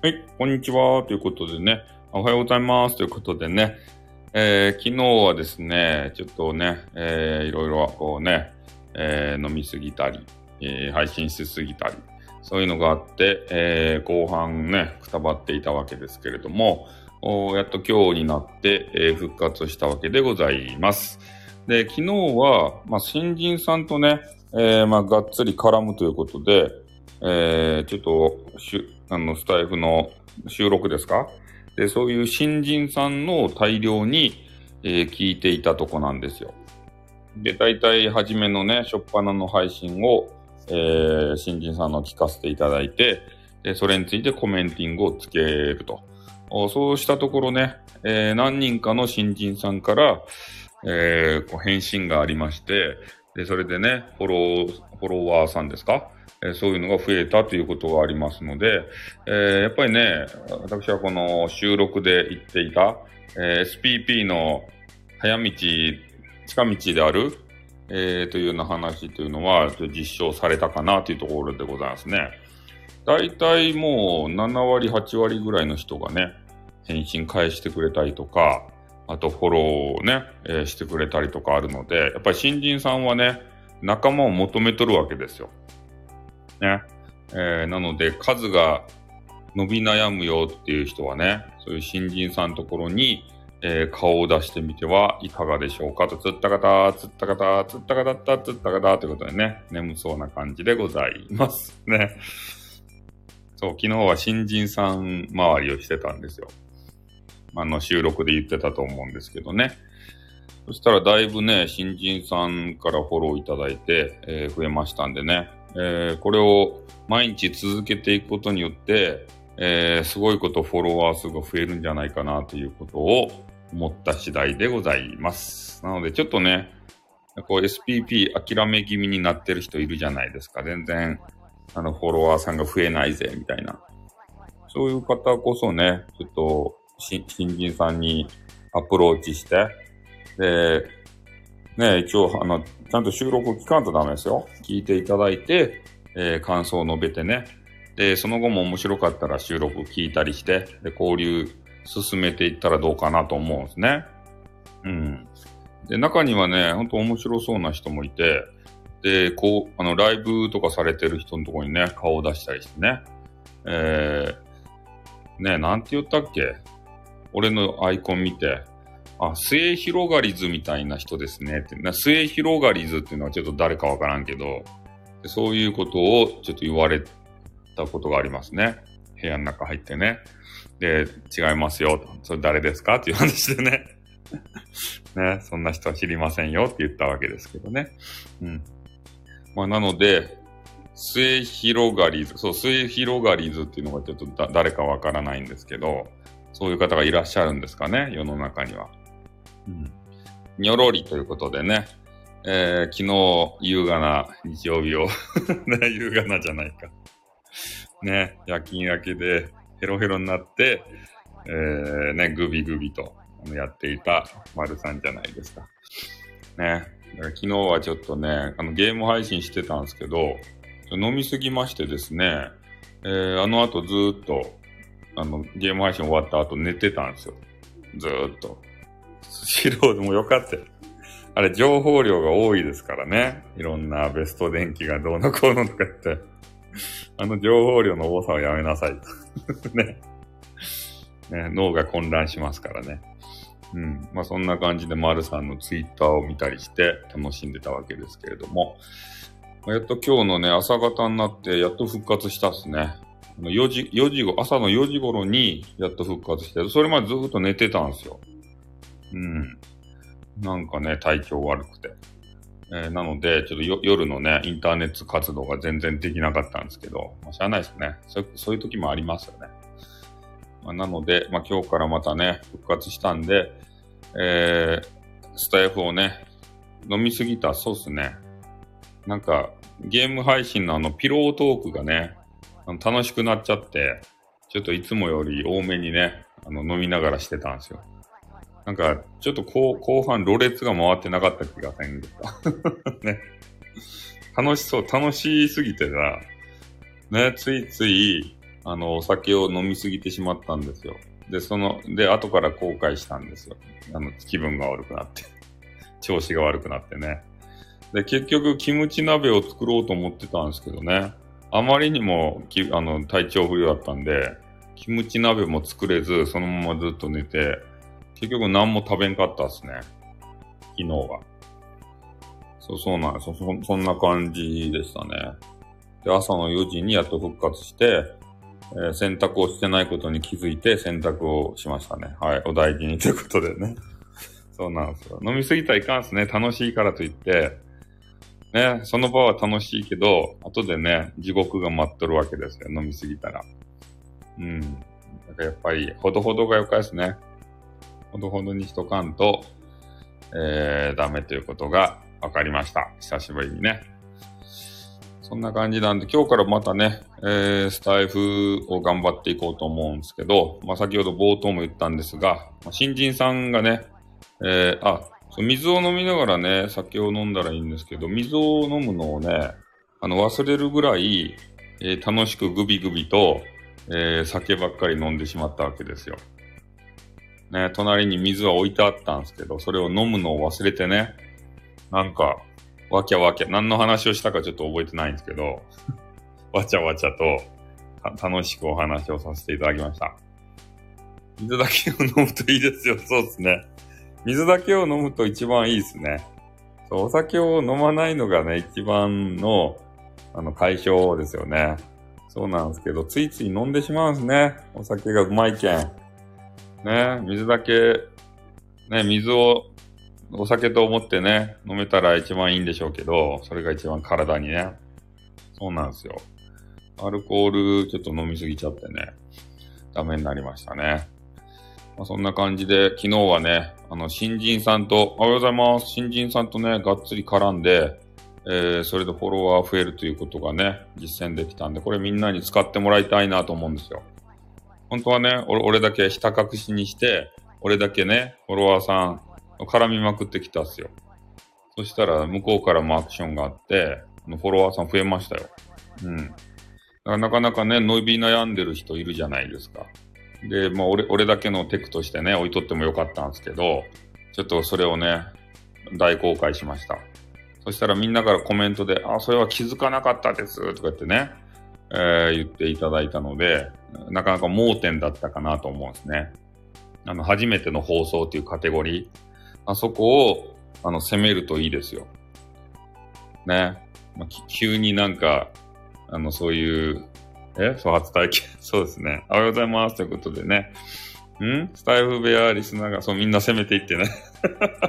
はい、こんにちは。ということでね、おはようございます。ということでね、えー昨日はですね、ちょっとね、えーいろいろこうね、えー飲みすぎたり、えー配信しすぎたり、そういうのがあって、えー後半ね、くたばっていたわけですけれども、おやっと今日になって、えー復活したわけでございます。で、昨日は、まあ、新人さんとね、えーまあ、がっつり絡むということで、えーちょっとしゅ、あの、スタイフの収録ですか？で、そういう新人さんの大量に、えー聞いていたとこなんですよ。で、大体初めのね、初っ端の配信を、えー新人さんの聞かせていただいて、で、それについてコメンティングをつけると。そうしたところね、えー何人かの新人さんから、えーこう返信がありまして、で、それでね、フォロー、フォロワーさんですか？えそういうのが増えたということがありますので、えやっぱりね、私はこの収録で言っていた、え SPP の早道、近道である、えーというような話というのは実証されたかなというところでございますね。大体もう7割、8割ぐらいの人がね、返信返してくれたりとか、あとフォローをね、えーしてくれたりとかあるので、やっぱり新人さんはね、仲間を求めとるわけですよ。ね。えーなので、数が伸び悩むよっていう人はね、そういう新人さんのところに、えー顔を出してみてはいかがでしょうか？と、つった方、つった方、つった方った、つった方ということでね、眠そうな感じでございます。ね。そう、昨日は新人さん周りをしてたんですよ。あの、収録で言ってたと思うんですけどね。そしたらだいぶね、新人さんからフォローいただいて、えー増えましたんでね、えーこれを毎日続けていくことによって、えーすごいことフォロワー数が増えるんじゃないかなということを思った次第でございます。なのでちょっとね、こう SPP 諦め気味になってる人いるじゃないですか。全然、あの、フォロワーさんが増えないぜ、みたいな。そういう方こそね、ちょっと、新人さんにアプローチして、で、ね、一応、あの、ちゃんと収録を聞かんとダメですよ。聞いていただいて、えー感想を述べてね。で、その後も面白かったら収録を聞いたりして、で、交流進めていったらどうかなと思うんですね。うん。で、中にはね、ほんと面白そうな人もいて、で、こう、あの、ライブとかされてる人のとこにね、顔を出したりしてね。えー、ね、なんて言ったっけ？俺のアイコン見て、あ、末広がりずみたいな人ですねって。な末広がりずっていうのはちょっと誰かわからんけど、そういうことをちょっと言われたことがありますね。部屋の中入ってね。で、違いますよ。それ誰ですか？っていう話でね。ね、そんな人は知りませんよって言ったわけですけどね。うん。まあ、なので、末広がりず、そう、末広がりずっていうのがちょっと誰かわからないんですけど、そういう方がいらっしゃるんですかね、世の中には。にょろりということでね、えー昨日、優雅な日曜日を、ね、優雅なじゃないか。ね、夜勤明けでヘロヘロになって、えーね、グビグビとやっていた丸さんじゃないですか。ね、だから昨日はちょっとね、あのゲーム配信してたんですけど、飲みすぎましてですね、えーあの後ずーっと、あの、ゲーム配信終わった後寝てたんですよ。ずーっと。素人でもよかったよ。あれ、情報量が多いですからね。いろんなベスト電気がどうのこうのとか言って。あの情報量の多さはやめなさいと。ね。ね、脳が混乱しますからね。うん。まあそんな感じで丸さんのツイッターを見たりして楽しんでたわけですけれども。まあやっと今日のね、朝方になってやっと復活したっすね。4時、4時ご、朝の4時頃にやっと復活して、それまでずっと寝てたんですよ。うん。なんかね、体調悪くて。えーなので、ちょっと夜のね、インターネット活動が全然できなかったんですけど、まあ、しゃあないですね。そうそういう時もありますよね。まあ、なので、まあ、今日からまたね、復活したんで、えースタイフをね、飲みすぎた、そうっすね。なんか、ゲーム配信のあの、ピロートークがね、楽しくなっちゃって、ちょっといつもより多めにね、あの、飲みながらしてたんですよ。なんか、ちょっと後後半、ろれつが回ってなかった気がせんですか。ね。楽しそう、楽しすぎてさ、ね、ついつい、あの、お酒を飲みすぎてしまったんですよ。で、その、で、後から後悔したんですよ。あの、気分が悪くなって。調子が悪くなってね。で、結局、キムチ鍋を作ろうと思ってたんですけどね。あまりにもき、あの、体調不良だったんで、キムチ鍋も作れず、そのままずっと寝て、結局何も食べんかったっすね。昨日は。そう、そうなんですそ。そんな感じでしたね。で、朝の4時にやっと復活して、えー、洗濯をしてないことに気づいて洗濯をしましたね。はい。お大事にということでね。そうなんですよ。飲みすぎたらいかんすね。楽しいからといって、ね、その場は楽しいけど、後でね、地獄が待っとるわけですよ。飲みすぎたら。うん。だからやっぱり、ほどほどがよかですね。ほどほどにしとかんと、えー、ダメということが分かりました。久しぶりにね。そんな感じなんで、今日からまたね、えー、スタイフを頑張っていこうと思うんですけど、まあ、先ほど冒頭も言ったんですが、ま新人さんがね、えー、あ、水を飲みながらね、酒を飲んだらいいんですけど、水を飲むのをね、あの、忘れるぐらい、えー、楽しくグビグビと、えー、酒ばっかり飲んでしまったわけですよ。ね、隣に水は置いてあったんですけど、それを飲むのを忘れてね、なんか、わきゃわきゃ、何の話をしたかちょっと覚えてないんですけど、わちゃわちゃと楽しくお話をさせていただきました。水だけを飲むといいですよ。そうですね。水だけを飲むと一番いいですね。そうお酒を飲まないのがね、一番の、あの、解消ですよね。そうなんですけど、ついつい飲んでしまうんですね。お酒がうまいけん。ね、水だけ、ね、水をお酒と思ってね、飲めたら一番いいんでしょうけど、それが一番体にね。そうなんですよ。アルコールちょっと飲みすぎちゃってね、ダメになりましたね。まあ、そんな感じで、昨日はね、あの、新人さんと、おはようございます。新人さんとね、がっつり絡んで、えー、それでフォロワー増えるということがね、実践できたんで、これみんなに使ってもらいたいなと思うんですよ。本当はね、俺だけひた隠しにして、俺だけね、フォロワーさん絡みまくってきたっすよ。そしたら、向こうからもアクションがあって、フォロワーさん増えましたよ。うん。だからなかなかね、伸び悩んでる人いるじゃないですか。で、まあ、俺、俺だけのテクとしてね、置いとってもよかったんですけど、ちょっとそれをね、大公開しました。そしたらみんなからコメントで、あ、それは気づかなかったです、とか言ってね、えー、言っていただいたので、なかなか盲点だったかなと思うんですね。あの、初めての放送というカテゴリー、あそこを、あの、攻めるといいですよ。ね。まあ、急になんか、あの、そういう、えそう、初体験？そうですね。おはようございます。ということでね。ん？スタイフ部屋リスナーが、そう、みんな攻めていってね。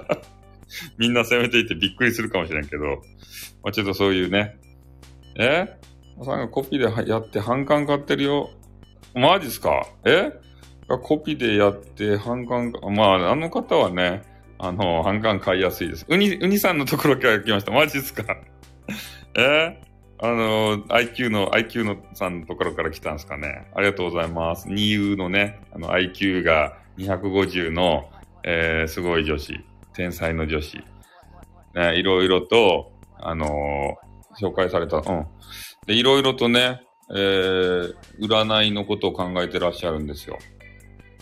みんな攻めていってびっくりするかもしれんけど、まあ、ちょっとそういうね。え？さんがコピーでやって反感買ってるよ。マジっすか？え？コピーでやって反感まあ、あの方はね、あの、反感買いやすいです。ウニ、ウニさんのところから来ました。マジっすか？え？あの、IQ の、IQ のさんのところから来たんですかね。ありがとうございます。2U のね、あの、IQ が250の、えー、すごい女子。天才の女子。ね、いろいろと、あの、紹介された。うん。で、いろいろとね、えー、占いのことを考えてらっしゃるんですよ。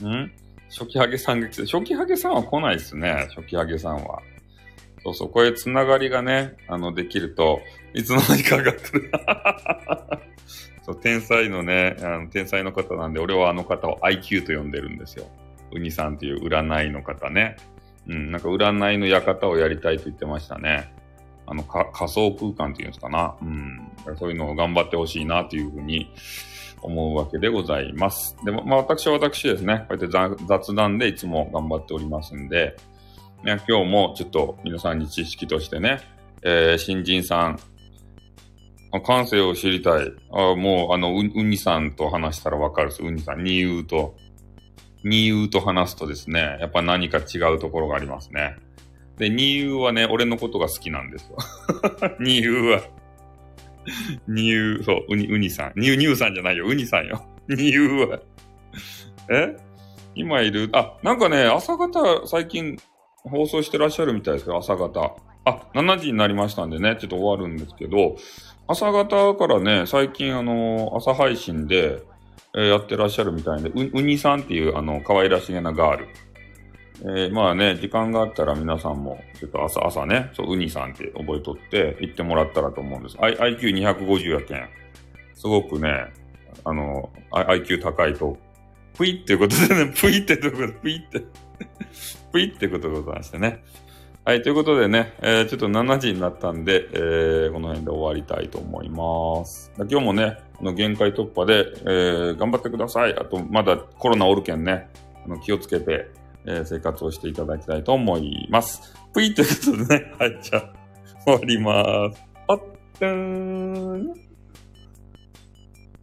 ん？初期ハゲさんが来て、初期ハゲさんは来ないですね。初期ハゲさんは。そうそう、こういうつながりがね、あの、できると、いつの間にか上がってる。そう、天才のね、あの天才の方なんで、俺はあの方を IQ と呼んでるんですよ。ウニさんっていう占いの方ね。うん、なんか占いの館をやりたいと言ってましたね。あの、仮想空間っていうんですかな。うん。そういうのを頑張ってほしいなというふうに思うわけでございます。でも、まあ私は私ですね、こうやって雑談でいつも頑張っておりますんで、ね、今日もちょっと皆さんに知識としてね、えー、新人さん、感性を知りたい。あもう、あの、う、うにさんと話したらわかるです。うにさん、にゆうと。にゆうと話すとですね、やっぱ何か違うところがありますね。で、にゆうはね、俺のことが好きなんですよ。にゆうはニュー、そう、ウニ、ウニさん。ニュー、ニューさんじゃないよ。ウニさんよ。ニューは。え？今いる、あ、なんかね、朝方、最近放送してらっしゃるみたいですけど、朝方。あ、7時になりましたんでね、ちょっと終わるんですけど、朝方からね、最近あの、朝配信で、えーやってらっしゃるみたいで、う、うにさんっていう、あの、可愛らしげなガール。えーまあね、時間があったら皆さんも、ちょっと朝、朝ね、そう、うにさんって覚えとって、行ってもらったらと思うんです。I、IQ250 やけん。すごくね、あの、I- IQ 高いと、ぷいっていうことでね、ぷいってところ、ぷいって、ぷいってことでございましてね。はい、ということでね、えーちょっと7時になったんで、えーこの辺で終わりたいと思います。今日もね、あの限界突破で、えー頑張ってください。あと、まだコロナおるけんね、あの気をつけて、えー生活をしていただきたいと思います。ぷいということでね、はい、じゃあ、終わります。あっ、ーん。